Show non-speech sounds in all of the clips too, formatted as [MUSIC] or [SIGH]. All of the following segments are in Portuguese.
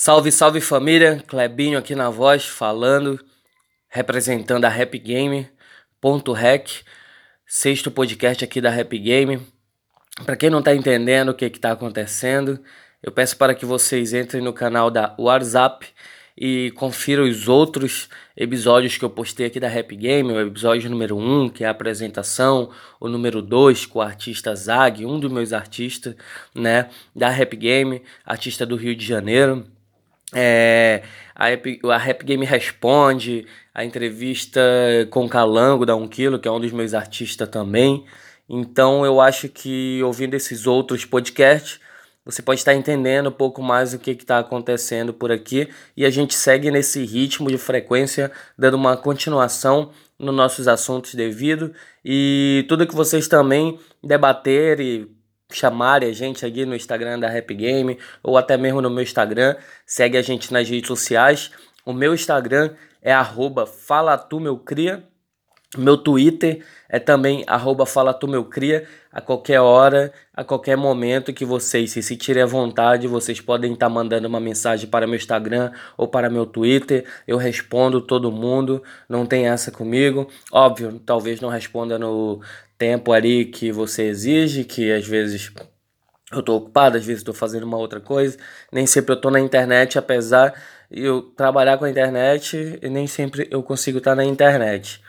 Salve, salve família, Clebinho aqui na voz, falando, representando a Rap Game, ponto rec, sexto podcast aqui da Rap Game. Para quem não tá entendendo o que que tá acontecendo, eu peço para que vocês entrem no canal da WhatsApp e confiram os outros episódios que eu postei aqui da Rap Game, o episódio número 1, que é a apresentação, o número 2 com o artista Zag, um dos meus artistas, né, da Rap Game, artista do Rio de Janeiro. É, a, a Rap Game Responde, a entrevista com Calango da 1 Quilo, que é um dos meus artistas também. Então eu acho que ouvindo esses outros podcasts, você pode estar entendendo um pouco mais o que está acontecendo por aqui e a gente segue nesse ritmo de frequência, dando uma continuação nos nossos assuntos devido e tudo que vocês também debaterem chamarem a gente aqui no Instagram da Rap Game ou até mesmo no meu Instagram. Segue a gente nas redes sociais. O meu Instagram é arroba. Meu Twitter é também arroba cria. A qualquer hora, a qualquer momento que vocês se sentirem à vontade, vocês podem estar mandando uma mensagem para meu Instagram ou para meu Twitter. Eu respondo todo mundo, não tem essa comigo. Óbvio, talvez não responda no tempo ali que você exige, que às vezes eu tô ocupado, às vezes estou fazendo uma outra coisa, nem sempre eu tô na internet, apesar eu trabalhar com a internet, nem sempre eu consigo estar na internet.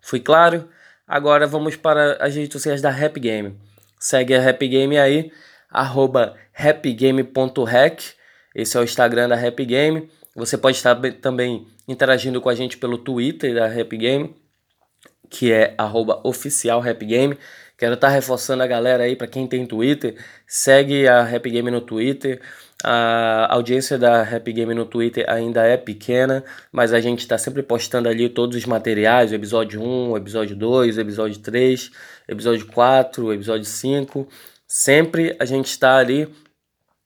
Fui claro? Agora vamos para as redes sociais da Rap Game. Segue a Rap Game aí, arroba rapgame.rec, esse é o Instagram da Rap Game. Você pode estar também interagindo com a gente pelo Twitter da Rap Game, que é arroba oficial Rap Game. Quero estar tá reforçando a galera aí, para quem tem Twitter, segue a Rap Game no Twitter. A audiência da Rap Game no Twitter ainda é pequena, mas a gente está sempre postando ali todos os materiais, o episódio 1, o episódio 2, o episódio 3, episódio 4, o episódio 5. Sempre a gente está ali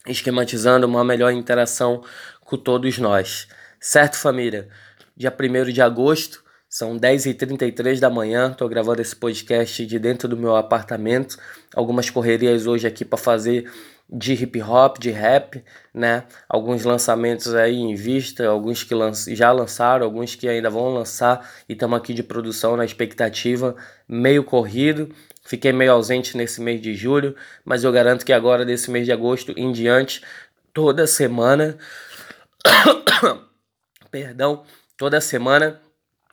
esquematizando uma melhor interação com todos nós. Certo, família? Dia 1 de agosto, são 10h33 da manhã, estou gravando esse podcast de dentro do meu apartamento. Algumas correrias hoje aqui para fazer de hip hop, de rap, né? Alguns lançamentos aí em vista, alguns que já lançaram, alguns que ainda vão lançar e estamos aqui de produção na expectativa, meio corrido. Fiquei meio ausente nesse mês de julho, mas eu garanto que agora desse mês de agosto em diante, toda semana, [COUGHS] perdão, toda semana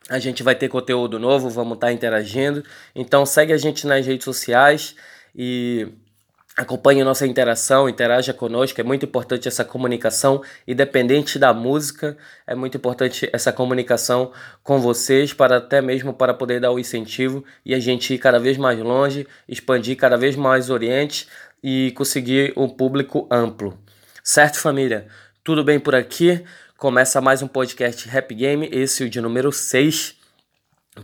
a gente vai ter conteúdo novo, vamos estar tá interagindo. Então segue a gente nas redes sociais e acompanhe nossa interação, interaja conosco. É muito importante essa comunicação, independente da música, é muito importante essa comunicação com vocês, para até mesmo para poder dar o incentivo e a gente ir cada vez mais longe, expandir cada vez mais o Oriente e conseguir um público amplo. Certo, família? Tudo bem por aqui? Começa mais um podcast Rap Game, esse é o de número 6.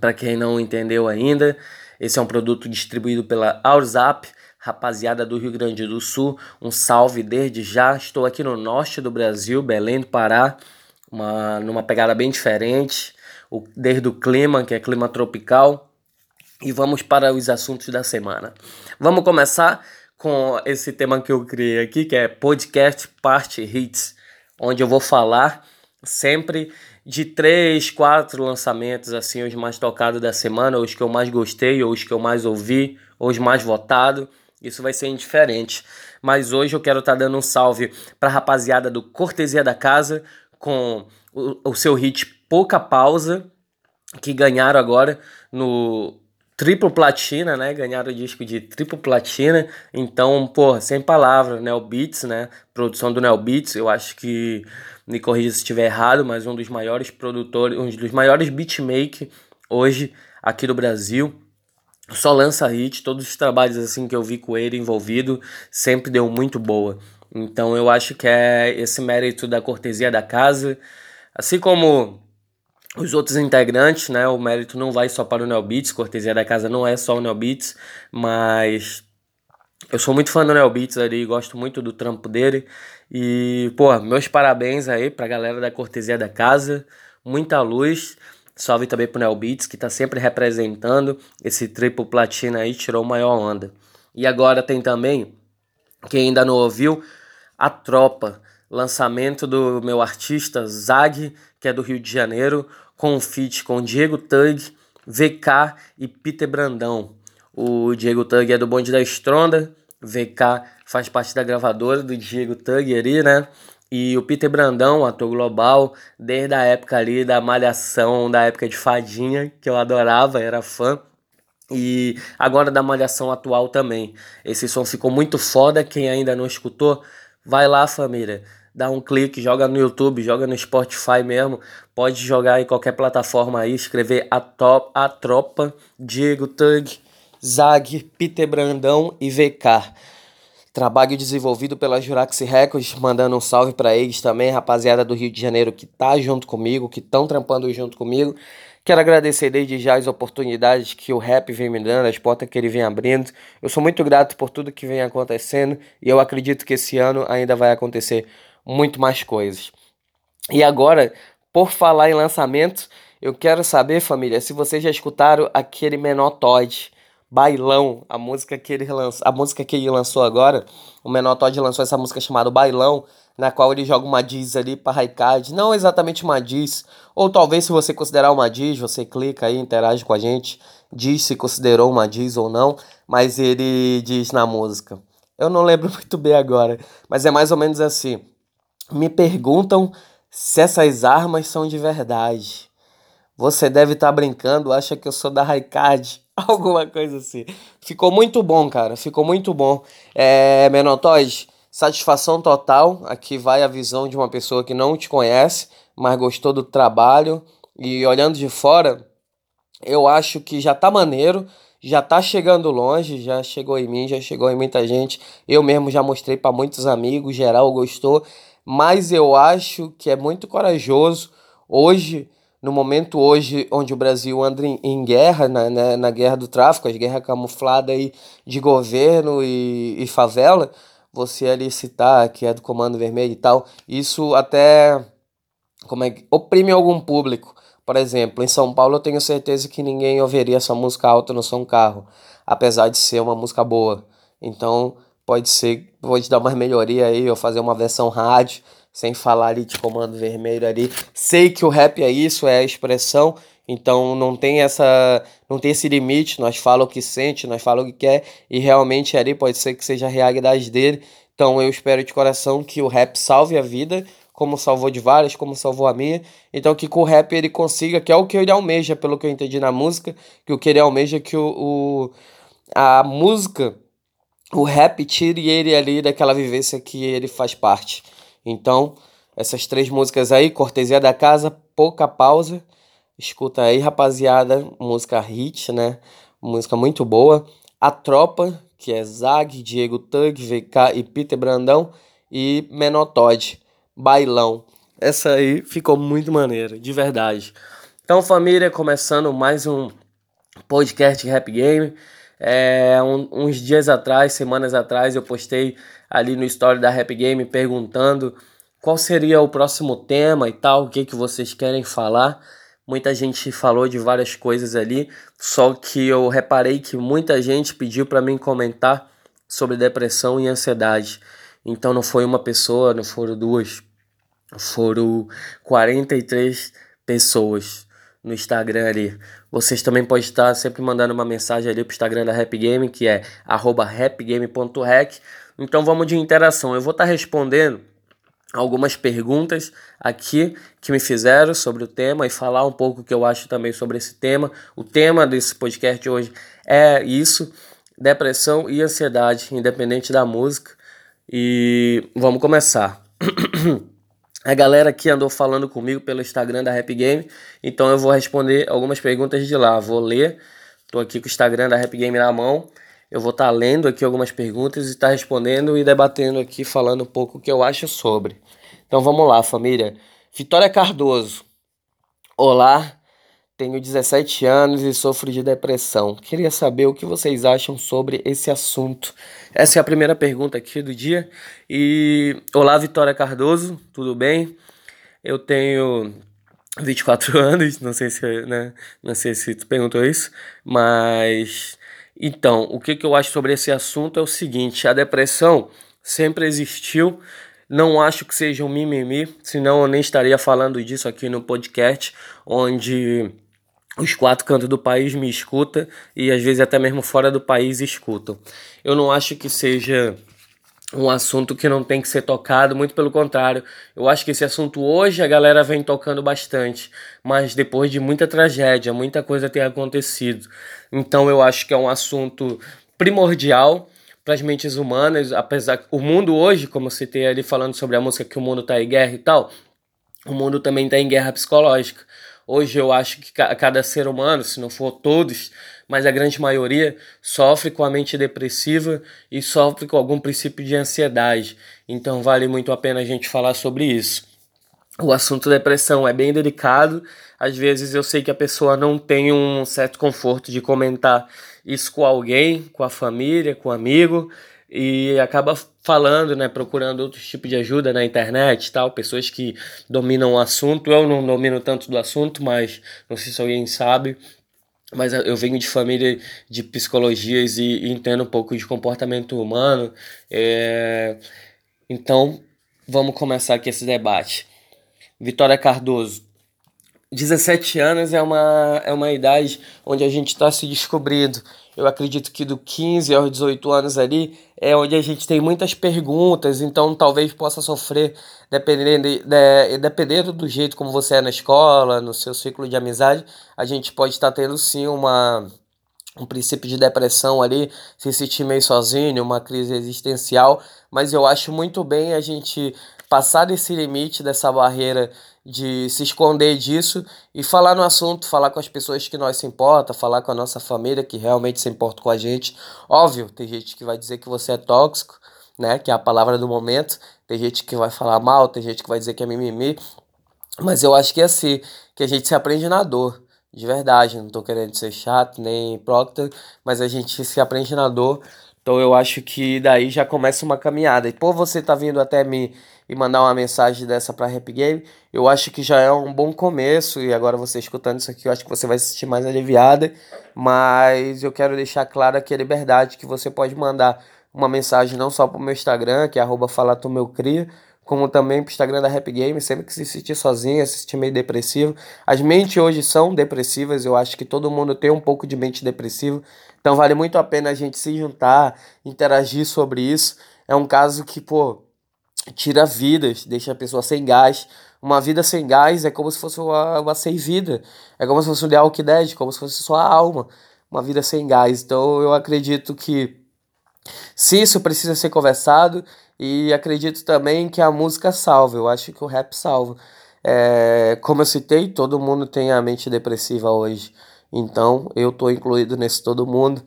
Para quem não entendeu ainda, esse é um produto distribuído pela Ourzap, rapaziada do Rio Grande do Sul. Um salve desde já. Estou aqui no norte do Brasil, Belém do Pará, uma, numa pegada bem diferente, o, desde o clima, que é clima tropical. E vamos para os assuntos da semana. Vamos começar com esse tema que eu criei aqui, que é Podcast Party Hits onde eu vou falar sempre de três, quatro lançamentos, assim, os mais tocados da semana, os que eu mais gostei, ou os que eu mais ouvi, ou os mais votados. Isso vai ser indiferente. Mas hoje eu quero estar tá dando um salve para a rapaziada do Cortesia da Casa com o, o seu hit Pouca Pausa, que ganharam agora no triplo platina, né? Ganharam o disco de triplo platina. Então, pô, sem palavras, Neo Beats, né? Produção do Neo Beats, eu acho que me corrija se estiver errado, mas um dos maiores produtores, um dos maiores beatmakers hoje aqui do Brasil. Só lança hit, todos os trabalhos assim que eu vi com ele envolvido sempre deu muito boa. Então eu acho que é esse mérito da cortesia da casa, assim como os outros integrantes, né? O mérito não vai só para o Neobits, cortesia da casa não é só o Neobits, mas eu sou muito fã do Neobits ali, gosto muito do trampo dele. E, pô, meus parabéns aí pra galera da cortesia da casa, muita luz. Salve também pro Neobits, que tá sempre representando esse triplo platina aí, tirou maior onda. E agora tem também, quem ainda não ouviu, a tropa lançamento do meu artista Zag, que é do Rio de Janeiro, com um feat com Diego Tug, VK e Peter Brandão. O Diego Tug é do Bonde da Estronda, VK faz parte da gravadora do Diego Tug ali, né? E o Peter Brandão, ator global, desde a época ali da Malhação, da época de Fadinha, que eu adorava, era fã. E agora da Malhação atual também. Esse som ficou muito foda. Quem ainda não escutou, vai lá, família. Dá um clique, joga no YouTube, joga no Spotify mesmo. Pode jogar em qualquer plataforma aí, escrever a, top, a Tropa, Diego Tug, Zag, Peter Brandão e VK. Trabalho desenvolvido pela Juraxi Records, mandando um salve para eles também, rapaziada do Rio de Janeiro que tá junto comigo, que estão trampando junto comigo. Quero agradecer desde já as oportunidades que o rap vem me dando, as portas que ele vem abrindo. Eu sou muito grato por tudo que vem acontecendo e eu acredito que esse ano ainda vai acontecer muito mais coisas. E agora, por falar em lançamento, eu quero saber, família, se vocês já escutaram aquele Menor Todd Bailão, a música que ele lançou, a música que ele lançou agora, o Menor Todd lançou essa música chamada Bailão, na qual ele joga uma diz ali para Raikad, não exatamente uma diz, ou talvez se você considerar uma diz, você clica aí, interage com a gente, diz se considerou uma diz ou não, mas ele diz na música. Eu não lembro [LAUGHS] muito bem agora, mas é mais ou menos assim. Me perguntam se essas armas são de verdade. Você deve estar tá brincando, acha que eu sou da Raikad [LAUGHS] Alguma coisa assim. Ficou muito bom, cara. Ficou muito bom. É, Menotóis, satisfação total. Aqui vai a visão de uma pessoa que não te conhece, mas gostou do trabalho. E olhando de fora, eu acho que já tá maneiro. Já tá chegando longe, já chegou em mim, já chegou em muita gente. Eu mesmo já mostrei para muitos amigos, geral gostou. Mas eu acho que é muito corajoso hoje no momento hoje onde o Brasil anda em, em guerra, na, né, na guerra do tráfico, as guerras camufladas aí de governo e, e favela, você ali citar que é do Comando Vermelho e tal, isso até como é, oprime algum público. Por exemplo, em São Paulo eu tenho certeza que ninguém ouviria essa música alta no som carro, apesar de ser uma música boa. Então, pode ser, pode dar uma melhoria aí, ou fazer uma versão rádio, sem falar ali de comando vermelho ali. Sei que o rap é isso, é a expressão, então não tem essa, não tem esse limite, nós falamos o que sente, nós falamos o que quer e realmente ali pode ser que seja a realidade dele. Então eu espero de coração que o rap salve a vida, como salvou de várias, como salvou a minha. Então que com o rap ele consiga, que é o que ele almeja, pelo que eu entendi na música, que o que ele almeja é que o, o a música, o rap tire ele ali daquela vivência que ele faz parte. Então, essas três músicas aí, Cortesia da Casa, Pouca Pausa. Escuta aí, rapaziada, música hit, né? Música muito boa. A Tropa, que é Zag, Diego Tug, VK e Peter Brandão. E Menor Todd, Bailão. Essa aí ficou muito maneira, de verdade. Então, família, começando mais um podcast Rap Game. É, um, uns dias atrás, semanas atrás, eu postei ali no story da Rap Game perguntando qual seria o próximo tema e tal, o que, que vocês querem falar. Muita gente falou de várias coisas ali, só que eu reparei que muita gente pediu para mim comentar sobre depressão e ansiedade. Então não foi uma pessoa, não foram duas, foram 43 pessoas no Instagram ali. Vocês também podem estar sempre mandando uma mensagem ali pro Instagram da Rap Game, que é rapgame.rec. Então vamos de interação. Eu vou estar respondendo algumas perguntas aqui que me fizeram sobre o tema e falar um pouco o que eu acho também sobre esse tema. O tema desse podcast hoje é isso: depressão e ansiedade, independente da música. E vamos começar. [CLEARS THROAT] A galera aqui andou falando comigo pelo Instagram da Rap Game, então eu vou responder algumas perguntas de lá. Vou ler, tô aqui com o Instagram da Rap Game na mão. Eu vou estar tá lendo aqui algumas perguntas e estar tá respondendo e debatendo aqui, falando um pouco o que eu acho sobre. Então vamos lá, família. Vitória Cardoso. Olá, tenho 17 anos e sofro de depressão. Queria saber o que vocês acham sobre esse assunto. Essa é a primeira pergunta aqui do dia. E olá, Vitória Cardoso, tudo bem? Eu tenho 24 [LAUGHS] anos, não sei se, né, não sei se tu perguntou isso, mas então, o que, que eu acho sobre esse assunto é o seguinte: a depressão sempre existiu Não acho que seja um mimimi, senão eu nem estaria falando disso aqui no podcast, onde os quatro cantos do país me escutam e às vezes até mesmo fora do país escutam. Eu não acho que seja um assunto que não tem que ser tocado, muito pelo contrário. Eu acho que esse assunto hoje a galera vem tocando bastante, mas depois de muita tragédia, muita coisa tem acontecido. Então eu acho que é um assunto primordial para as mentes humanas, apesar o mundo hoje, como você tem ali falando sobre a música que o mundo está em guerra e tal, o mundo também está em guerra psicológica. Hoje eu acho que cada ser humano, se não for todos, mas a grande maioria sofre com a mente depressiva e sofre com algum princípio de ansiedade. Então vale muito a pena a gente falar sobre isso. O assunto depressão é bem delicado. Às vezes eu sei que a pessoa não tem um certo conforto de comentar isso com alguém, com a família, com um amigo, e acaba falando, né, procurando outro tipo de ajuda na internet tal, pessoas que dominam o assunto. Eu não domino tanto do assunto, mas não sei se alguém sabe. Mas eu venho de família de psicologias e, entendo um pouco de comportamento humano. É... Então, vamos começar aqui esse debate. Vitória Cardoso, 17 anos é uma, é uma idade onde a gente está se descobrindo. Eu acredito que do 15 aos 18 anos ali é onde a gente tem muitas perguntas, então talvez possa sofrer, dependendo, de, dependendo do jeito como você é na escola, no seu ciclo de amizade, a gente pode estar tendo sim uma, um princípio de depressão ali, se sentir meio sozinho, uma crise existencial, mas eu acho muito bem a gente passar desse limite, dessa barreira de se esconder disso e falar no assunto, falar com as pessoas que nós se importa, falar com a nossa família que realmente se importa com a gente. Óbvio, tem gente que vai dizer que você é tóxico, né, que é a palavra do momento. Tem gente que vai falar mal, tem gente que vai dizer que é mimimi. Mas eu acho que é assim, que a gente se aprende na dor, de verdade. Não tô querendo ser chato nem proctor, mas a gente se aprende na dor. Então eu acho que daí já começa uma caminhada. E por você tá vindo até mim e mandar uma mensagem dessa para Rap Game, eu acho que já é um bom começo. E agora você escutando isso aqui, eu acho que você vai se sentir mais aliviada. Mas eu quero deixar claro aqui a liberdade que você pode mandar uma mensagem não só pro meu Instagram, que é @falatomeucria, como também pro Instagram da Rap Game, sempre que se sentir sozinho, se sentir meio depressivo. As mentes hoje são depressivas, eu acho que todo mundo tem um pouco de mente depressiva. Então vale muito a pena a gente se juntar, interagir sobre isso. É um caso que, pô, tira vidas, deixa a pessoa sem gás. Uma vida sem gás é como se fosse uma, uma sem vida. É como se fosse um The Dead, como se fosse sua alma. Uma vida sem gás. Então eu acredito que se isso precisa ser conversado e acredito também que a música salva. Eu acho que o rap salva. É, como eu citei, todo mundo tem a mente depressiva hoje. Então eu tô incluído nesse todo mundo.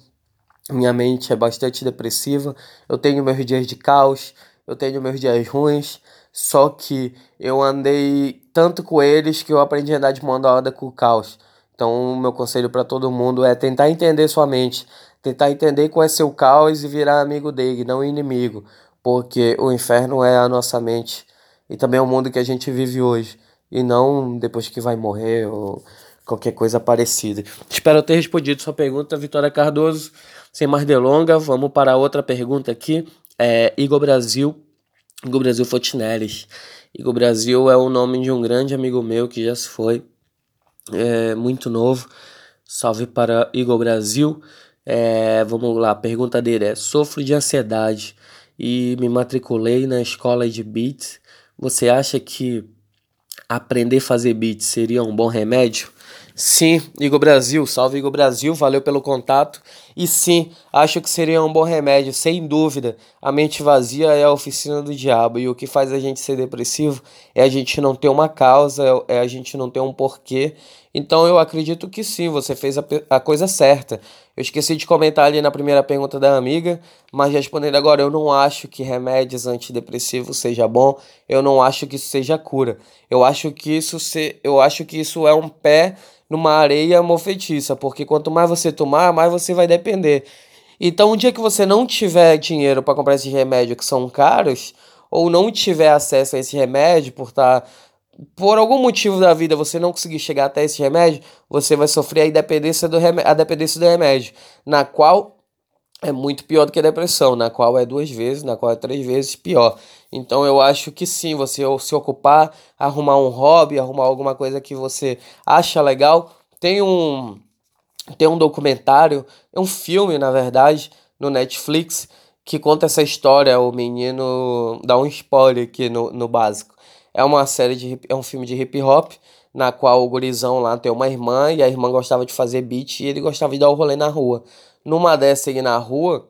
Minha mente é bastante depressiva. Eu tenho meus dias de caos eu tenho meus dias ruins, só que eu andei tanto com eles que eu aprendi a andar de mão dada com o caos. Então, meu conselho para todo mundo é tentar entender sua mente, tentar entender qual é seu caos e virar amigo dele, não inimigo, porque o inferno é a nossa mente e também é o mundo que a gente vive hoje, e não depois que vai morrer ou qualquer coisa parecida. Espero ter respondido sua pergunta, Vitória Cardoso. Sem mais delongas, vamos para outra pergunta aqui é Igor Brasil, Igor Brasil Fotinelis. Igor Brasil é o nome de um grande amigo meu que já se foi, é, muito novo. Salve para Igor Brasil. É, vamos lá, a pergunta dele é: Sofro de ansiedade e me matriculei na escola de beats. Você acha que aprender a fazer beats seria um bom remédio? Sim, Igor Brasil, salve Igor Brasil, valeu pelo contato. E sim, acho que seria um bom remédio, sem dúvida. A mente vazia é a oficina do diabo e o que faz a gente ser depressivo é a gente não ter uma causa, é a gente não ter um porquê. Então eu acredito que sim, você fez a, a coisa certa. Eu esqueci de comentar ali na primeira pergunta da amiga, mas respondendo agora, eu não acho que remédios antidepressivos seja bom, eu não acho que isso seja cura. Eu acho que isso se, eu acho que isso é um pé numa areia mofetiça, porque quanto mais você tomar, mais você vai depender. Então, um dia que você não tiver dinheiro para comprar esses remédios que são caros, ou não tiver acesso a esse remédio por estar tá, por algum motivo da vida você não conseguir chegar até esse remédio, você vai sofrer a dependência do remédio, a dependência do remédio, na qual é muito pior do que a depressão, na qual é duas vezes, na qual é três vezes pior. Então eu acho que sim, você se ocupar, arrumar um hobby, arrumar alguma coisa que você acha legal. Tem um tem um documentário, é um filme, na verdade, no Netflix, que conta essa história. O menino dá um spoiler aqui no, no básico. É uma série de é um filme de hip hop, na qual o gurizão lá tem uma irmã e a irmã gostava de fazer beat e ele gostava de dar o rolê na rua. Numa dessa aí na rua,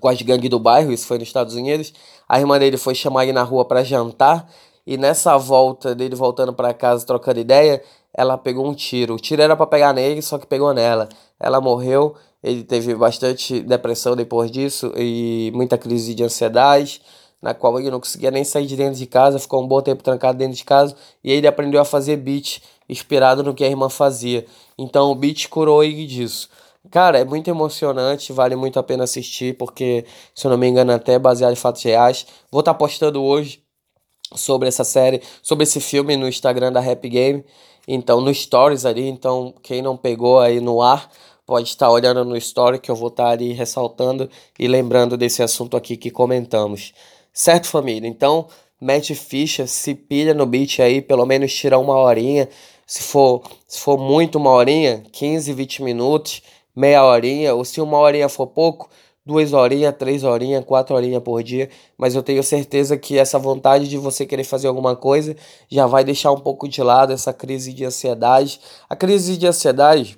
com as gangues do bairro, isso foi nos Estados Unidos, a irmã dele foi chamar ele na rua para jantar e nessa volta dele voltando para casa trocando ideia, ela pegou um tiro. O tiro era para pegar nele, só que pegou nela. Ela morreu. Ele teve bastante depressão depois disso e muita crise de ansiedade, na qual ele não conseguia nem sair de dentro de casa, ficou um bom tempo trancado dentro de casa e ele aprendeu a fazer beat, inspirado no que a irmã fazia. Então o beat curou ele disso. Cara, é muito emocionante, vale muito a pena assistir, porque, se eu não me engano, até baseado em fatos reais. Vou estar tá postando hoje sobre essa série, sobre esse filme no Instagram da Rap Game. Então, no Stories ali. Então, quem não pegou aí no ar, pode estar olhando no Story que eu vou estar ali ressaltando e lembrando desse assunto aqui que comentamos. Certo, família? Então, mete ficha, se pilha no beat aí, pelo menos tira uma horinha. Se for, se for muito uma horinha, 15, 20 minutos, meia horinha, ou se uma horinha for pouco, duas horinhas, três horinhas, quatro horinhas por dia, mas eu tenho certeza que essa vontade de você querer fazer alguma coisa já vai deixar um pouco de lado essa crise de ansiedade. A crise de ansiedade,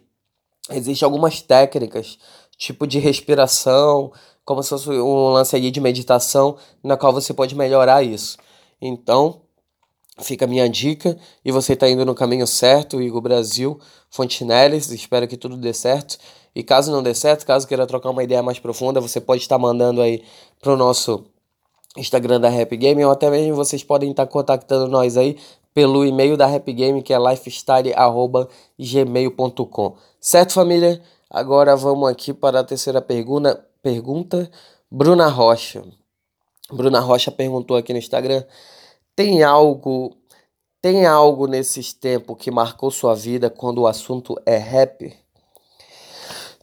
existem algumas técnicas, tipo de respiração, como se fosse um lance ali de meditação, na qual você pode melhorar isso. Então, fica a minha dica e você está indo no caminho certo, Igor Brasil, Fontinelles, espero que tudo dê certo. E caso não dê certo, caso queira trocar uma ideia mais profunda, você pode estar mandando aí pro nosso Instagram da Rap Game ou até mesmo vocês podem estar contactando nós aí pelo e-mail da Rap Game que é lifestyle@gmail.com. Certo, família? Agora vamos aqui para a terceira pergunta, pergunta Bruna Rocha. Bruna Rocha perguntou aqui no Instagram: tem algo tem algo nesses tempos que marcou sua vida quando o assunto é rap?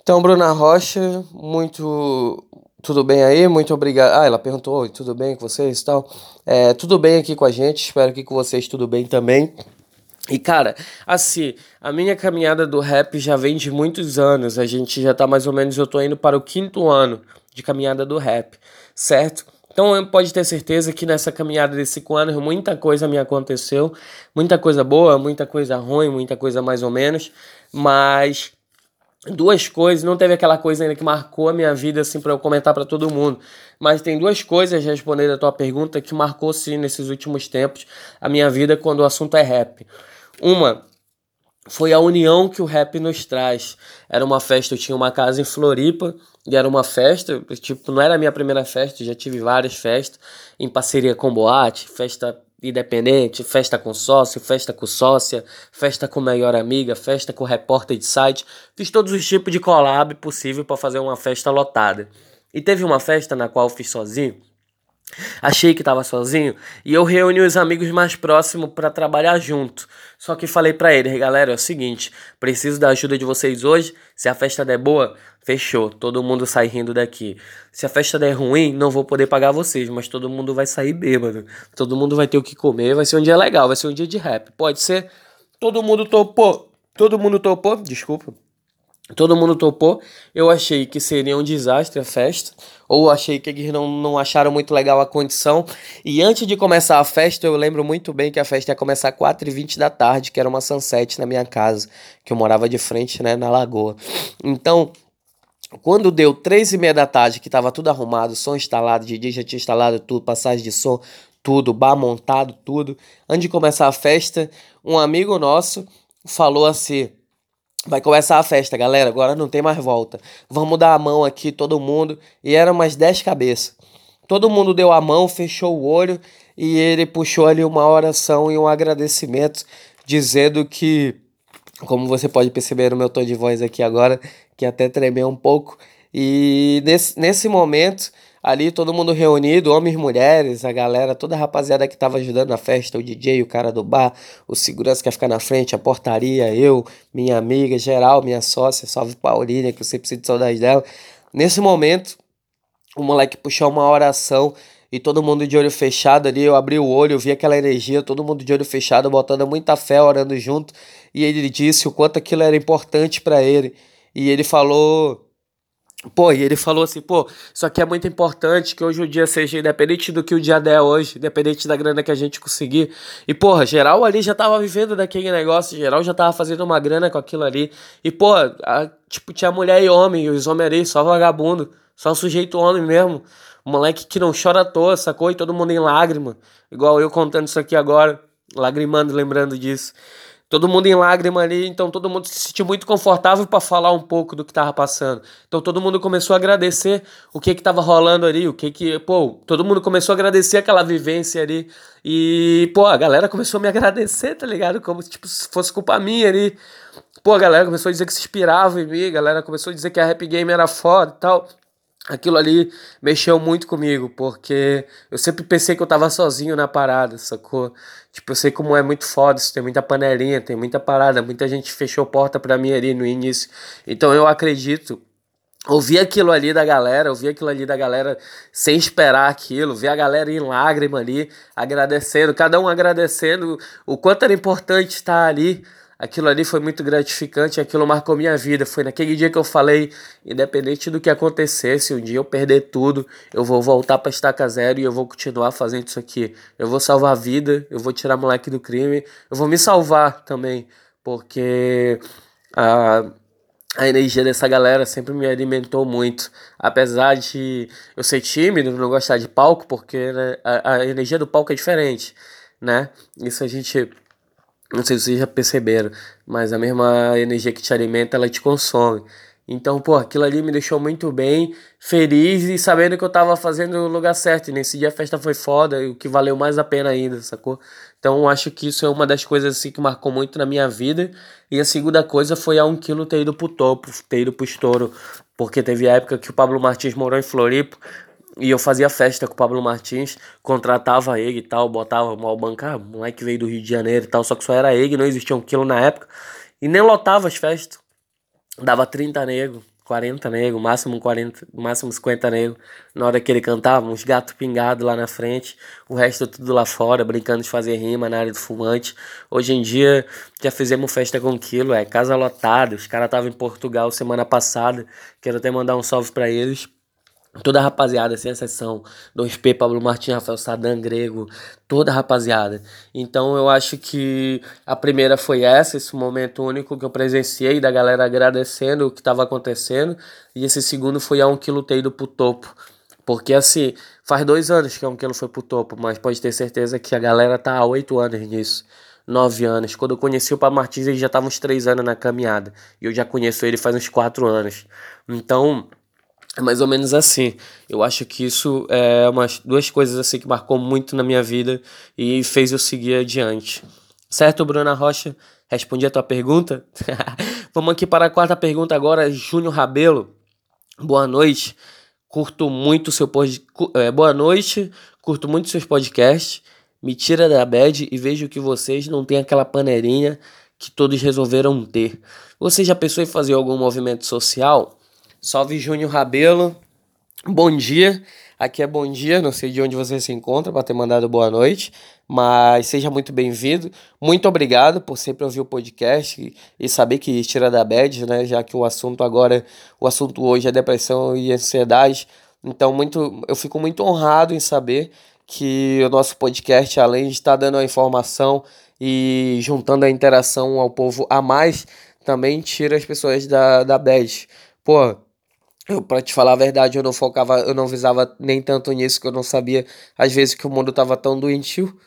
Então, Bruna Rocha, muito. Tudo bem aí? Muito obrigado. Ah, ela perguntou: tudo bem com vocês e tal? É, tudo bem aqui com a gente, espero que com vocês tudo bem também. E cara, assim, a minha caminhada do rap já vem de muitos anos. A gente já tá mais ou menos, eu tô indo para o quinto ano de caminhada do rap, certo? Então pode ter certeza que nessa caminhada desses cinco anos muita coisa me aconteceu, muita coisa boa, muita coisa ruim, muita coisa mais ou menos, mas duas coisas, não teve aquela coisa ainda que marcou a minha vida assim para eu comentar para todo mundo, mas tem duas coisas respondendo a tua pergunta que marcou sim nesses últimos tempos a minha vida quando o assunto é rap. Uma foi a união que o rap nos traz. Era uma festa, eu tinha uma casa em Floripa e era uma festa, tipo, não era a minha primeira festa, já tive várias festas em parceria com boate, festa independente, festa com sócio, festa com sócia, festa com melhor amiga, festa com repórter de site. Fiz todos os tipos de collab possível para fazer uma festa lotada. E teve uma festa na qual eu fiz sozinho. Achei que estava sozinho e eu reuni os amigos mais próximos para trabalhar junto. Só que falei para eles, galera, é o seguinte, preciso da ajuda de vocês hoje. Se a festa der boa, fechou, todo mundo sai rindo daqui. Se a festa der ruim, não vou poder pagar vocês, mas todo mundo vai sair bêbado. Todo mundo vai ter o que comer, vai ser um dia legal, vai ser um dia de rap. Pode ser? Todo mundo topou. Todo mundo topou? Desculpa. Todo mundo topou. Eu achei que seria um desastre a festa. Ou achei que eles não, não acharam muito legal a condição. E antes de começar a festa, eu lembro muito bem que a festa ia começar às 4h20 da tarde, que era uma sunset na minha casa, que eu morava de frente, né, na lagoa. Então, quando deu três e meia da tarde, que tava tudo arrumado, som instalado, DJ já tinha instalado tudo, passagem de som, tudo, bar montado, tudo. Antes de começar a festa, um amigo nosso falou assim Vai começar a festa, galera. Agora não tem mais volta. Vamos dar a mão aqui, todo mundo. E eram umas 10 cabeças. Todo mundo deu a mão, fechou o olho e ele puxou ali uma oração e um agradecimento, dizendo que, como você pode perceber no meu tom de voz aqui agora, que até tremeu um pouco. E nesse, nesse momento Ali todo mundo reunido, homens, mulheres, a galera, toda a rapaziada que tava ajudando na festa, o DJ, o cara do bar, o segurança que ia ficar na frente, a portaria, eu, minha amiga, geral, minha sócia, salve Paulinha, que eu sempre sinto saudade dela. Nesse momento, o moleque puxou uma oração e todo mundo de olho fechado ali. Eu abri o olho, eu vi aquela energia, todo mundo de olho fechado, botando muita fé, orando junto. E ele disse o quanto aquilo era importante para ele. E ele falou Pô, e ele falou assim, pô, isso aqui é muito importante, que hoje o dia seja independente do que o dia der hoje, independente da grana que a gente conseguir. E, porra, geral ali já tava vivendo daquele negócio, geral já tava fazendo uma grana com aquilo ali. E, pô, tipo, tinha mulher e homem, e os homens ali, só vagabundo, só sujeito homem mesmo. Moleque que não chora à toa, sacou? E todo mundo em lágrima. Igual eu contando isso aqui agora, lagrimando, lembrando disso todo mundo em lágrima ali, então todo mundo se sentiu muito confortável para falar um pouco do que estava passando. Então todo mundo começou a agradecer o que que estava rolando ali, o que que, pô, todo mundo começou a agradecer aquela vivência ali. E, pô, a galera começou a me agradecer, tá ligado? Como tipo se fosse culpa minha ali. Pô, a galera começou a dizer que se inspirava em mim, a galera começou a dizer que a Rap Game era foda e tal aquilo ali mexeu muito comigo, porque eu sempre pensei que eu tava sozinho na parada, sacou? Tipo, eu sei como é muito foda, isso tem muita panelinha, tem muita parada, muita gente fechou porta pra mim ali no início. Então eu acredito ouvir aquilo ali da galera, ouvir aquilo ali da galera sem esperar aquilo, ver a galera em lágrima ali, agradecendo, cada um agradecendo o quanto era importante estar ali, aquilo ali foi muito gratificante, aquilo marcou minha vida. Foi naquele dia que eu falei, independente do que acontecesse, um dia eu perder tudo, eu vou voltar para estaca zero e eu vou continuar fazendo isso aqui. Eu vou salvar a vida, eu vou tirar moleque do crime, eu vou me salvar também, porque a a energia dessa galera sempre me alimentou muito. Apesar de eu ser tímido, não gostar de palco, porque né, a, a energia do palco é diferente, né? Isso a gente não sei se vocês já perceberam, mas a mesma energia que te alimenta, ela te consome. Então, pô, aquilo ali me deixou muito bem, feliz e sabendo que eu tava fazendo o lugar certo. E nesse dia a festa foi foda, o que valeu mais a pena ainda, sacou? Então, acho que isso é uma das coisas assim que marcou muito na minha vida. E a segunda coisa foi a um quilo ter ido pro topo, ter ido pro estouro. Porque teve época que o Pablo Martins morou em Floripa, e eu fazia festa com o Pablo Martins, contratava ele e tal, botava mal bancar, moleque veio do Rio de Janeiro e tal, só que só era ele, não existia um quilo na época. E nem lotava as festas. Dava 30 negros, 40 negros, máximo 40, máximo 50 negros. Na hora que ele cantava, uns gatos pingados lá na frente, o resto tudo lá fora, brincando de fazer rima na área do fumante. Hoje em dia, já fizemos festa com quilo, é casa lotada. Os caras estavam em Portugal semana passada. Quero até mandar um salve para eles Toda a rapaziada, sem exceção, 2P, Pablo Martins, Rafael Sadan, Grego, toda a rapaziada. Então eu acho que a primeira foi essa, esse momento único que eu presenciei da galera agradecendo o que estava acontecendo. E esse segundo foi a um que lutei do pro topo. Porque assim, faz dois anos que a um quilo foi pro topo, mas pode ter certeza que a galera tá há oito anos nisso. Nove anos. Quando eu conheci o Pablo Martins, ele já tava uns três anos na caminhada. E eu já conheço ele faz uns quatro anos. Então, é mais ou menos assim. Eu acho que isso é umas duas coisas assim que marcou muito na minha vida e fez eu seguir adiante. Certo, Bruna Rocha? Respondi a tua pergunta? [LAUGHS] Vamos aqui para a quarta pergunta agora, Júnior Rabelo. Boa noite. Curto muito seu pod... é, boa noite. Curto muito seus podcasts. Me tira da bad e vejo que vocês não têm aquela panelinha que todos resolveram ter. Você já pensou em fazer algum movimento social? Salve Júnior Rabelo. Bom dia. Aqui é bom dia, não sei de onde você se encontra para ter mandado boa noite, mas seja muito bem-vindo. Muito obrigado por sempre ouvir o podcast e, saber que tira da bad, né? Já que o assunto agora, o assunto hoje é depressão e ansiedade. Então, muito, eu fico muito honrado em saber que o nosso podcast, além de estar dando a informação e juntando a interação ao povo a mais, também tira as pessoas da, da bad. Pô, eu, pra te falar a verdade, eu não focava, eu não visava nem tanto nisso, que eu não sabia, às vezes, que o mundo tava tão doentio.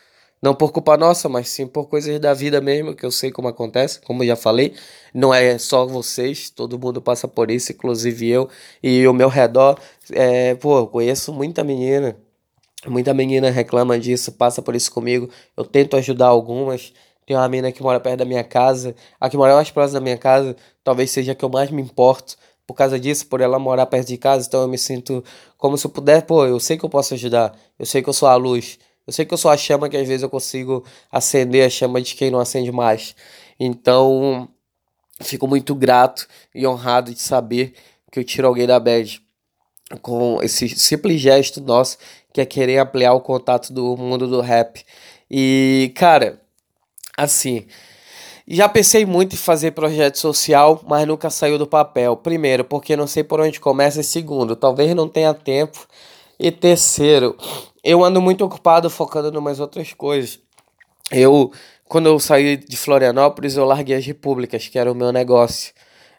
Não por culpa nossa, mas sim por coisas da vida mesmo, que eu sei como acontece, como já falei. Não é só vocês, todo mundo passa por isso, inclusive eu. E o meu redor, é, pô, eu conheço muita menina. Muita menina reclama disso, passa por isso comigo. Eu tento ajudar algumas. Tem uma menina que mora perto da minha casa. A que mora mais próxima da minha casa, talvez seja a que eu mais me importo por causa disso, por ela morar perto de casa, então eu me sinto como se eu puder, pô, eu sei que eu posso ajudar, eu sei que eu sou a luz, eu sei que eu sou a chama que às vezes eu consigo acender a chama de quem não acende mais. Então, fico muito grato e honrado de saber que eu tiro alguém da bad. com esse simples gesto nosso, que é querer ampliar o contato do mundo do rap. E, cara, assim, já pensei muito em fazer projeto social, mas nunca saiu do papel. Primeiro, porque não sei por onde começa. E segundo, talvez não tenha tempo. E terceiro, eu ando muito ocupado focando em umas outras coisas. Eu, quando eu saí de Florianópolis, eu larguei as repúblicas, que era o meu negócio.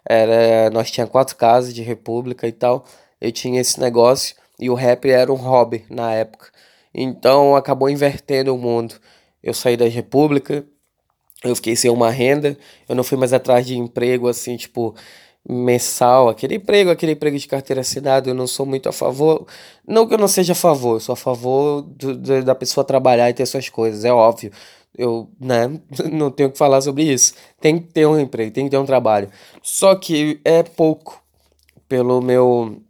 Era, nós tinha quatro casas de república e tal. Eu tinha esse negócio e o rap era um hobby na época. Então acabou invertendo o mundo. Eu saí da república, eu fiquei sem uma renda, eu não fui mais atrás de emprego assim, tipo, mensal, aquele emprego, aquele emprego de carteira assinada, eu não sou muito a favor. Não que eu não seja a favor, eu sou a favor do, do, da pessoa trabalhar e ter suas coisas, é óbvio. Eu, né, [LAUGHS] não tenho que falar sobre isso. Tem que ter um emprego, tem que ter um trabalho. Só que é pouco pelo meu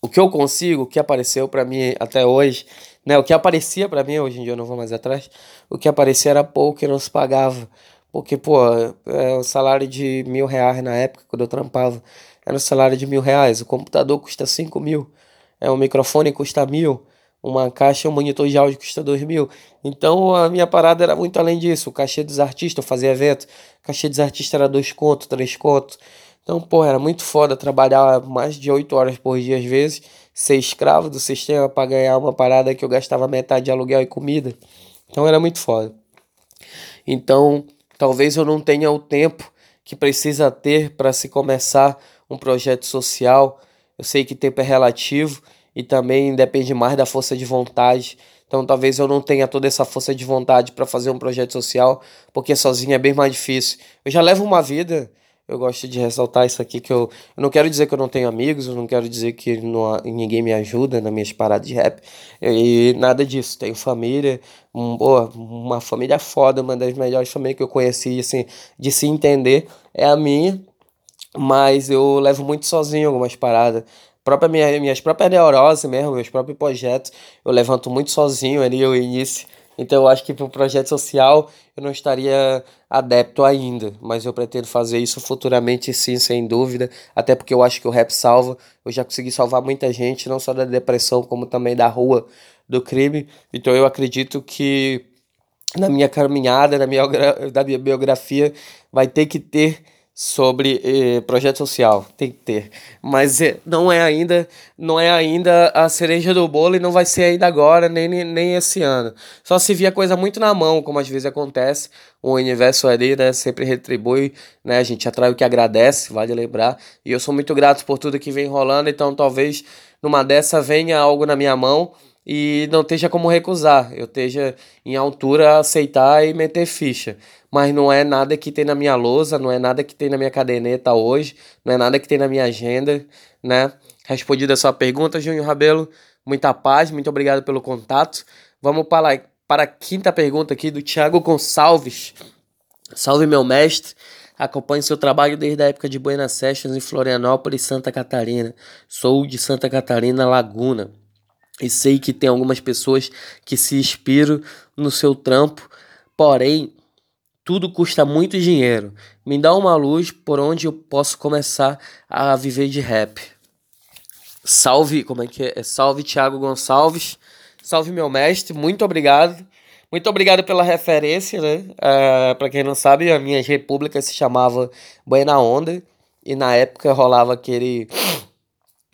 o que eu consigo, o que apareceu para mim até hoje, né? O que aparecia para mim, hoje em dia eu não vou mais atrás, o que aparecia era pouco e não se pagava. Porque, pô, é o salário de mil reais na época, quando eu trampava, era um salário de mil reais. O computador custa cinco mil, é, um microfone custa mil, uma caixa, um monitor de áudio custa dois mil. Então a minha parada era muito além disso. O cachê dos artistas, eu fazia evento, o cachê dos artistas era dois contos, três contos. Então, pô, era muito foda trabalhar mais de oito horas por dia às vezes, ser escravo do sistema para ganhar uma parada que eu gastava metade de aluguel e comida. Então era muito foda. Então, talvez eu não tenha o tempo que precisa ter para se começar um projeto social. Eu sei que tempo é relativo e também depende mais da força de vontade. Então, talvez eu não tenha toda essa força de vontade para fazer um projeto social, porque sozinho é bem mais difícil. Eu já levo uma vida eu gosto de ressaltar isso aqui, que eu, eu não quero dizer que eu não tenho amigos, eu não quero dizer que não, ninguém me ajuda nas minhas paradas de rap, e nada disso. Tenho família, um, uma família foda, uma das melhores famílias que eu conheci, assim, de se entender, é a minha, mas eu levo muito sozinho algumas paradas. Própria minha, minhas próprias neuroses mesmo, meus próprios projetos, eu levanto muito sozinho ali, o início então eu acho que para o projeto social eu não estaria adepto ainda, mas eu pretendo fazer isso futuramente sim, sem dúvida, até porque eu acho que o rap salva. Eu já consegui salvar muita gente, não só da depressão, como também da rua, do crime. Então eu acredito que na minha caminhada, na minha, da minha biografia, vai ter que ter sobre eh, projeto social, tem que ter. Mas eh, não é ainda, não é ainda a cereja do bolo e não vai ser ainda agora, nem, nem esse ano. Só se via coisa muito na mão, como às vezes acontece. O universo ali, né, sempre retribui, né? A gente atrai o que agradece, vale lembrar. E eu sou muito grato por tudo que vem rolando, então talvez numa dessa venha algo na minha mão e não esteja como recusar, eu esteja em altura a aceitar e meter ficha. Mas não é nada que tem na minha lousa, não é nada que tem na minha caderneta hoje, não é nada que tem na minha agenda, né? Respondida a sua pergunta, Júnior Rabelo, muita paz, muito obrigado pelo contato. Vamos para, para a quinta pergunta aqui do Thiago Gonçalves. Salve, meu mestre. Acompanho seu trabalho desde a época de Buenas Sessions em Florianópolis, Santa Catarina. Sou de Santa Catarina, Laguna. E sei que tem algumas pessoas que se inspiram no seu trampo, porém, tudo custa muito dinheiro. Me dá uma luz por onde eu posso começar a viver de rap. Salve, como é que é? Salve Thiago Gonçalves. Salve meu mestre, muito obrigado. Muito obrigado pela referência, né? Uh, ah, para quem não sabe, a minha república se chamava Buena Onda e na época rolava aquele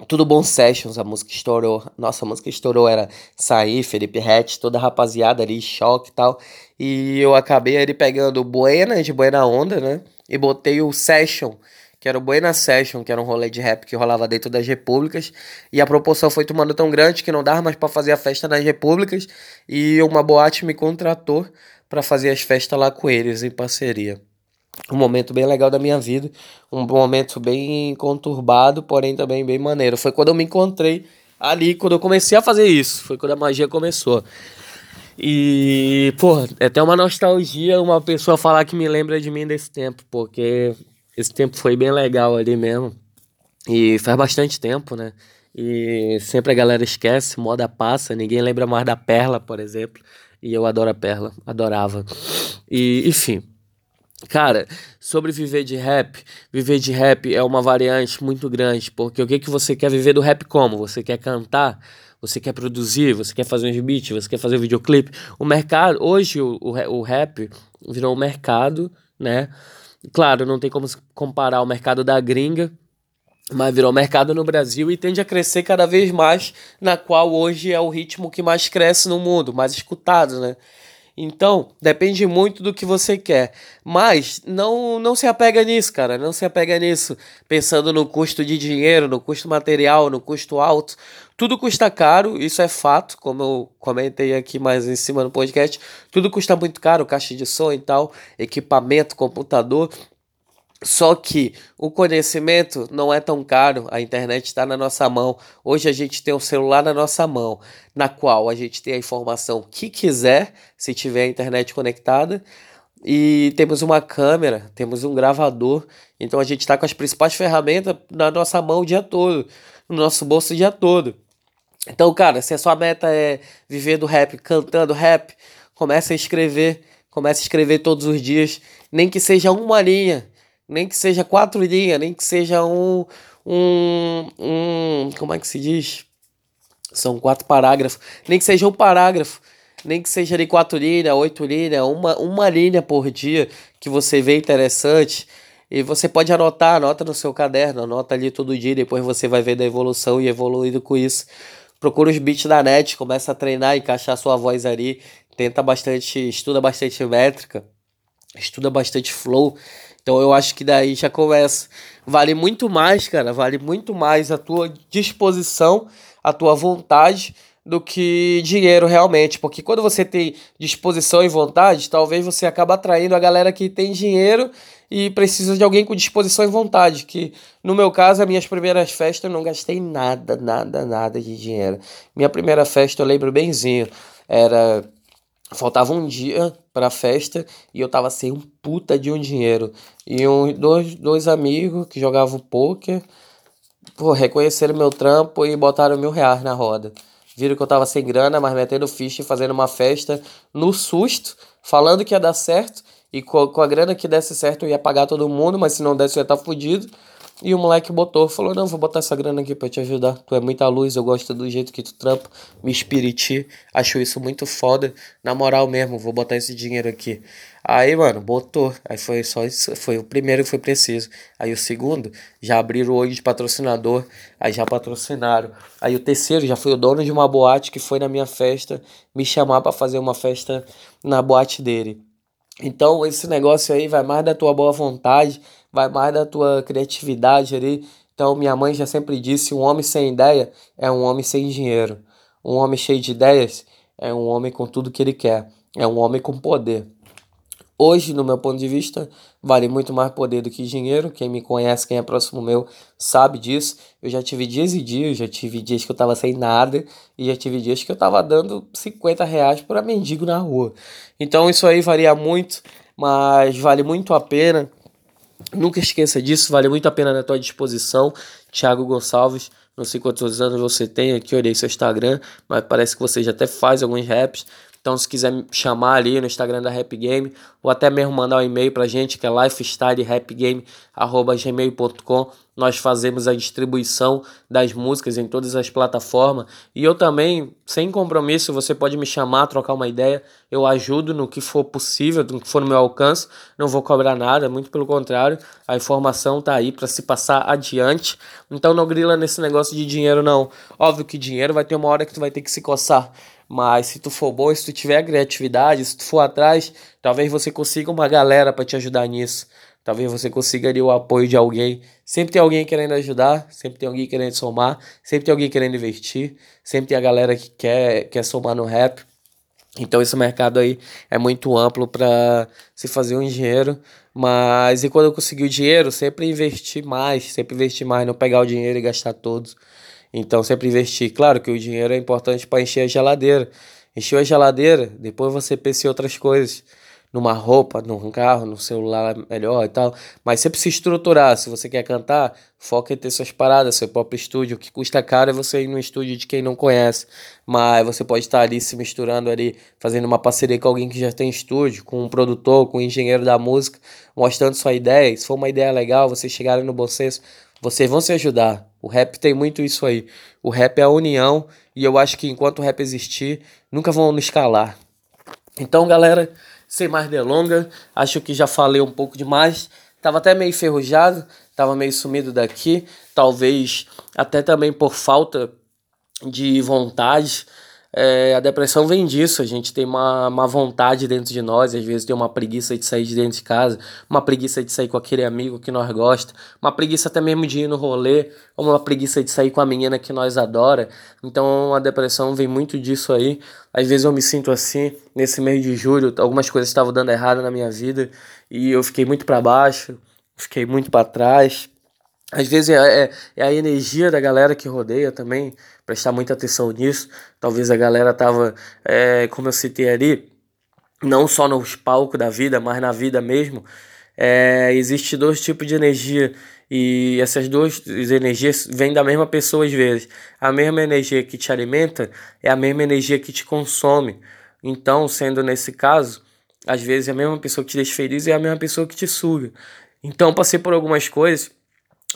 tudo Bom Sessions, a música estourou. Nossa, a música estourou, era Sair, Felipe Rett, toda a rapaziada ali, choque e tal. E eu acabei ali pegando Buena, de Buena Onda, né? E botei o Session, que era o Buena Session, que era um rolê de rap que rolava dentro das repúblicas. E a proporção foi tomando tão grande que não dava mais para fazer a festa nas repúblicas. E uma boate me contratou para fazer as festas lá com eles, em parceria um momento bem legal da minha vida, um momento bem conturbado, porém também bem maneiro. Foi quando eu me encontrei ali, quando eu comecei a fazer isso, foi quando a magia começou. E, pô, é até uma nostalgia uma pessoa falar que me lembra de mim desse tempo, porque esse tempo foi bem legal ali mesmo. E faz bastante tempo, né? E sempre a galera esquece, moda passa, ninguém lembra mais da Perla, por exemplo. E eu adoro a Perla, adorava. E, enfim, Cara, sobre viver de rap, viver de rap é uma variante muito grande, porque o que que você quer viver do rap como? Você quer cantar? Você quer produzir? Você quer fazer uns beats? Você quer fazer um videoclipe? O mercado, hoje o, o, o rap virou um mercado, né? Claro, não tem como comparar o mercado da gringa, mas virou mercado no Brasil e tende a crescer cada vez mais, na qual hoje é o ritmo que mais cresce no mundo, mais escutado, né? Então, depende muito do que você quer. Mas não, não se apega nisso, cara. Não se apega nisso. Pensando no custo de dinheiro, no custo material, no custo alto. Tudo custa caro, isso é fato, como eu comentei aqui mais em cima no podcast. Tudo custa muito caro, caixa de som e tal, equipamento, computador. Só que o conhecimento não é tão caro, a internet está na nossa mão. Hoje a gente tem um celular na nossa mão, na qual a gente tem a informação que quiser, se tiver a internet conectada, e temos uma câmera, temos um gravador, então a gente está com as principais ferramentas na nossa mão o dia todo, no nosso bolso o dia todo. Então, cara, se a sua meta é viver do rap, cantando rap, comece a escrever, comece a escrever todos os dias, nem que seja uma linha nem que seja quatro linhas, nem que seja um, um, um. Como é que se diz? São quatro parágrafos. Nem que seja um parágrafo. Nem que seja de quatro linhas, oito linhas, uma, uma linha por dia que você vê interessante. E você pode anotar, anota no seu caderno, anota ali todo dia, depois você vai ver da evolução e evoluindo com isso. Procura os beats da net, começa a treinar, encaixar sua voz ali, tenta bastante, estuda bastante métrica, estuda bastante flow então eu acho que daí já começa. Vale muito mais, cara, vale muito mais a tua disposição, a tua vontade do que dinheiro realmente, porque quando você tem disposição e vontade, talvez você acabe atraindo a galera que tem dinheiro e precisa de alguém com disposição e vontade, que no meu caso, as minhas primeiras festas eu não gastei nada, nada, nada de dinheiro. Minha primeira festa eu lembro benzinho, era Faltava um dia pra festa e eu tava sem um puta de um dinheiro. E um, dois, dois amigos que jogavam poker, pô, reconheceram meu trampo e botaram mil reais na roda. Viram que eu tava sem grana, mas metendo ficha e fazendo uma festa no susto, falando que ia dar certo. E com, com a grana que desse certo eu ia pagar todo mundo, mas se não desse eu ia estar tá fudido. E o moleque botou, falou: Não, vou botar essa grana aqui pra te ajudar. Tu é muita luz, eu gosto do jeito que tu trampa, me espiriti. Acho isso muito foda. Na moral mesmo, vou botar esse dinheiro aqui. Aí, mano, botou. Aí foi só isso. Foi o primeiro que foi preciso. Aí o segundo, já abriram o olho de patrocinador. Aí já patrocinaram. Aí o terceiro já foi o dono de uma boate que foi na minha festa me chamar para fazer uma festa na boate dele. Então, esse negócio aí vai mais da tua boa vontade vai mais da tua criatividade ali. Então, minha mãe já sempre disse: um homem sem ideia é um homem sem dinheiro. Um homem cheio de ideias é um homem com tudo que ele quer. É um homem com poder. Hoje, no meu ponto de vista, vale muito mais poder do que dinheiro. Quem me conhece, quem é próximo meu, sabe disso. Eu já tive dias e dias, já tive dias que eu tava sem nada e já tive dias que eu tava dando 50 reais para mendigo na rua. Então, isso aí varia muito, mas vale muito a pena Nunca esqueça disso, vale muito a pena na tua disposição. Thiago Gonçalves, não sei quantos anos você tem aqui, olhei seu Instagram, mas parece que você já até faz alguns raps. Então, se quiser me chamar ali no Instagram da Rap Game, ou até mesmo mandar um e-mail pra gente, que é lifestylerappgame.gmail.com. Nós fazemos a distribuição das músicas em todas as plataformas. E eu também, sem compromisso, você pode me chamar, trocar uma ideia. Eu ajudo no que for possível, no que for no meu alcance. Não vou cobrar nada, muito pelo contrário. A informação tá aí para se passar adiante. Então não grila nesse negócio de dinheiro, não. Óbvio que dinheiro vai ter uma hora que tu vai ter que se coçar. Mas se tu for bom, se tu tiver criatividade, se tu for atrás, talvez você consiga uma galera para te ajudar nisso. Talvez você consiga ali o apoio de alguém. Sempre tem alguém querendo ajudar, sempre tem alguém querendo somar, sempre tem alguém querendo investir, sempre tem a galera que quer, quer somar no rap. Então esse mercado aí é muito amplo para se fazer um dinheiro, mas e quando eu conseguir o dinheiro, sempre investir mais, sempre investir mais, não pegar o dinheiro e gastar todos. Então, sempre investir. Claro que o dinheiro é importante para encher a geladeira. Encheu a geladeira, depois você pensa em outras coisas. numa roupa, num carro, no celular melhor e tal. Mas sempre se estruturar. Se você quer cantar, foca em ter suas paradas, seu próprio estúdio. O que custa caro é você ir no estúdio de quem não conhece. Mas você pode estar ali se misturando ali, fazendo uma parceria com alguém que já tem estúdio, com um produtor, com um engenheiro da música, mostrando sua ideia. Se for uma ideia legal, vocês chegarem no bom senso, vocês vão se ajudar. O rap tem muito isso aí. O rap é a união e eu acho que enquanto o rap existir, nunca vão nos escalar. Então, galera, sem mais delongas, acho que já falei um pouco demais. Tava até meio enferrujado, tava meio sumido daqui, talvez até também por falta de vontade é, a depressão vem disso, a gente tem uma, uma vontade dentro de nós, às vezes tem uma preguiça de sair de dentro de casa, uma preguiça de sair com aquele amigo que nós gosta, uma preguiça até mesmo de ir no rolê, ou uma preguiça de sair com a menina que nós adora. Então a depressão vem muito disso aí. Às vezes eu me sinto assim, nesse mês de julho, algumas coisas estavam dando errado na minha vida e eu fiquei muito para baixo, fiquei muito para trás. Às vezes é, é, é, a energia da galera que rodeia também, prestar muita atenção nisso. Talvez a galera tava, é, como eu citei ali, não só nos palcos da vida, mas na vida mesmo. É, existe dois tipos de energia e essas duas energias vêm da mesma pessoa às vezes. A mesma energia que te alimenta é a mesma energia que te consome. Então, sendo nesse caso, às vezes a mesma pessoa que te deixa feliz é a mesma pessoa que te suga. Então, passei por algumas coisas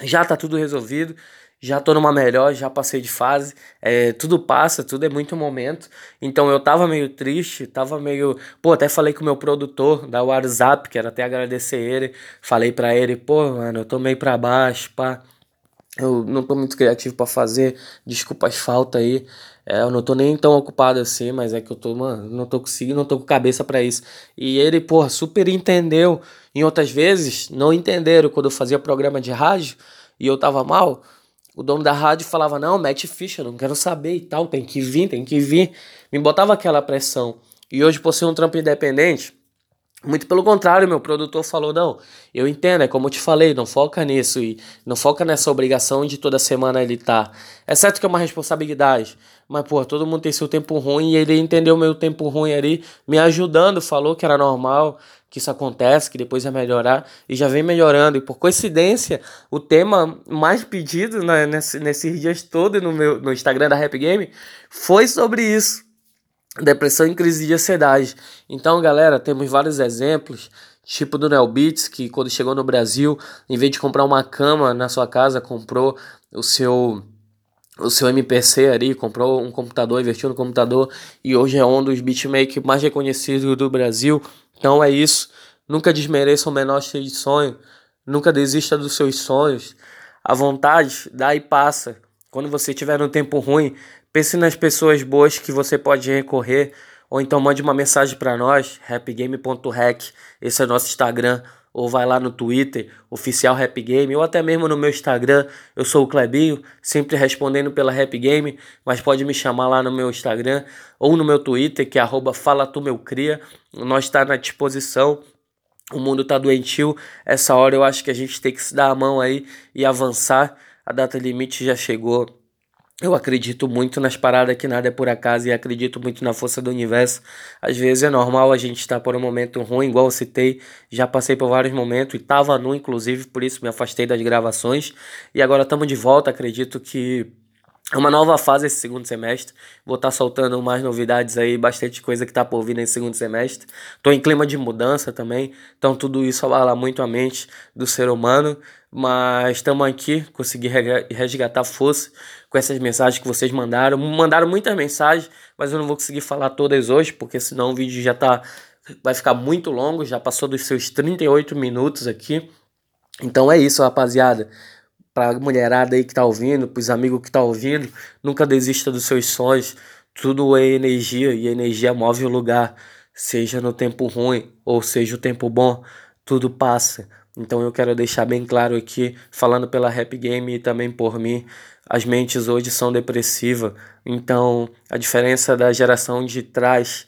já tá tudo resolvido, já tô numa melhor, já passei de fase, é, tudo passa, tudo é muito momento. Então eu tava meio triste, tava meio. Pô, até falei com o meu produtor da WhatsApp, quero até agradecer ele. Falei pra ele, pô, mano, eu tô meio pra baixo, pá. Eu não tô muito criativo para fazer, desculpa as faltas aí. É, eu não tô nem tão ocupado assim, mas é que eu tô, mano, não tô conseguindo, não tô com cabeça para isso. E ele, porra, super entendeu. Em outras vezes, não entenderam quando eu fazia programa de rádio e eu tava mal. O dono da rádio falava: Não, mete ficha, não quero saber e tal, tem que vir, tem que vir. Me botava aquela pressão. E hoje, por ser um trampo independente, muito pelo contrário, meu produtor falou: não, eu entendo, é como eu te falei, não foca nisso e não foca nessa obrigação de toda semana ele tá. É certo que é uma responsabilidade, mas pô, todo mundo tem seu tempo ruim e ele entendeu meu tempo ruim ali, me ajudando, falou que era normal, que isso acontece, que depois ia melhorar e já vem melhorando. E por coincidência, o tema mais pedido né, nesse, nesses dias todos no meu no Instagram da Rap Game foi sobre isso depressão e crise de ansiedade. Então, galera, temos vários exemplos, tipo do Neo Beats, que quando chegou no Brasil, em vez de comprar uma cama na sua casa, comprou o seu o seu MPC ali, comprou um computador, investiu no computador e hoje é um dos beatmakers mais reconhecidos do Brasil. Então é isso. Nunca desmereça o menor cheio de sonho. Nunca desista dos seus sonhos. A vontade dá e passa. Quando você tiver um tempo ruim, Pense nas pessoas boas que você pode recorrer, ou então mande uma mensagem para nós, rapgame.hack, esse é nosso Instagram, ou vai lá no Twitter, oficial Rap Game, ou até mesmo no meu Instagram, eu sou o Clebinho, sempre respondendo pela Rap Game, mas pode me chamar lá no meu Instagram, ou no meu Twitter, que é arroba fala tu meu cria, nós está na disposição, o mundo tá doentio, essa hora eu acho que a gente tem que se dar a mão aí e avançar, a data limite já chegou, eu acredito muito nas paradas que nada é por acaso e acredito muito na força do universo. Às vezes é normal a gente estar por um momento ruim, igual eu citei, já passei por vários momentos e tava nu, inclusive, por isso me afastei das gravações. E agora estamos de volta, acredito que é uma nova fase esse segundo semestre. Vou estar tá soltando mais novidades aí, bastante coisa que tá por vir nesse segundo semestre. Tô em clima de mudança também, então tudo isso abala muito a mente do ser humano. Mas estamos aqui, consegui resgatar força com essas mensagens que vocês mandaram. Mandaram muitas mensagens, mas eu não vou conseguir falar todas hoje, porque senão o vídeo já tá vai ficar muito longo, já passou dos seus 38 minutos aqui. Então é isso, rapaziada. Pra mulherada aí que tá ouvindo, pros amigos que tá ouvindo, nunca desista dos seus sonhos. Tudo é energia e energia move o lugar, seja no tempo ruim ou seja o tempo bom, tudo passa. Então eu quero deixar bem claro aqui, falando pela Rap Game e também por mim, as mentes hoje são depressivas. Então a diferença da geração de trás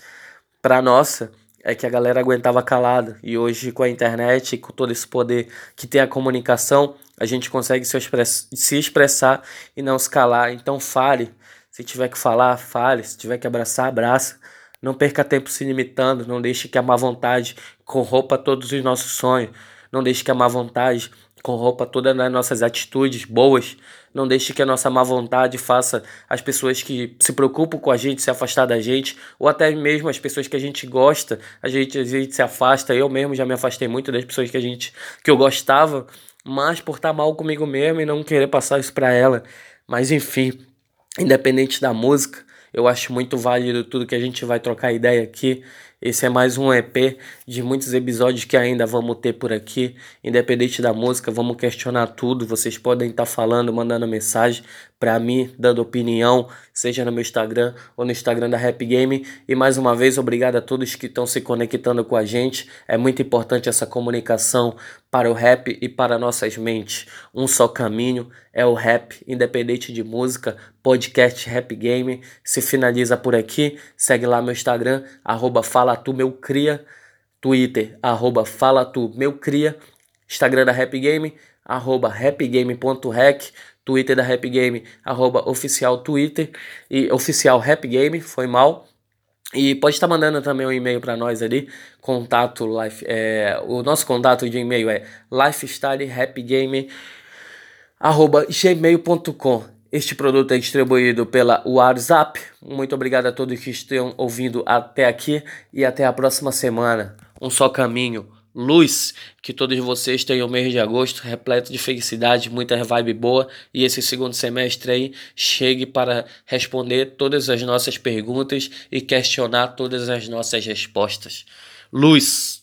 para nossa é que a galera aguentava calada e hoje com a internet, com todo esse poder que tem a comunicação, a gente consegue se, express se expressar e não se calar. Então fale, se tiver que falar, fale, se tiver que abraçar, abraça. Não perca tempo se limitando, não deixe que a má vontade corrompa todos os nossos sonhos. Não deixe que a má vontade corrompa todas as nossas atitudes boas. Não deixe que a nossa má vontade faça as pessoas que se preocupam com a gente se afastar da gente, ou até mesmo as pessoas que a gente gosta, a gente, a gente se afasta. Eu mesmo já me afastei muito das pessoas que a gente que eu gostava, mas por estar mal comigo mesmo e não querer passar isso para ela. Mas enfim, independente da música, eu acho muito válido tudo que a gente vai trocar ideia aqui. Esse é mais um EP de muitos episódios que ainda vamos ter por aqui. Independente da música, vamos questionar tudo. Vocês podem estar tá falando, mandando mensagem para mim, dando opinião, seja no meu Instagram ou no Instagram da Rap Game. E mais uma vez, obrigado a todos que estão se conectando com a gente. É muito importante essa comunicação para o rap e para nossas mentes. Um só caminho é o rap, independente de música. Podcast Rap Game se finaliza por aqui. Segue lá meu Instagram, arroba Fala Tu Meu Cria, Twitter, arroba Fala Tu Meu Cria, Instagram da Rap Game, arroba rapgame.rec, Twitter da Rap Game, arroba oficial Twitter e oficial Rap Game, foi mal. E pode estar mandando também um e-mail para nós ali, contato life, é, o nosso contato de e-mail é lifestylerappgame@gmail.com. Este produto é distribuído pela WhatsApp. Muito obrigado a todos que estão ouvindo até aqui e até a próxima semana. Um só caminho, luz. Que todos vocês tenham o mês de agosto repleto de felicidade, muita vibe boa e esse segundo semestre aí chegue para responder todas as nossas perguntas e questionar todas as nossas respostas. Luz.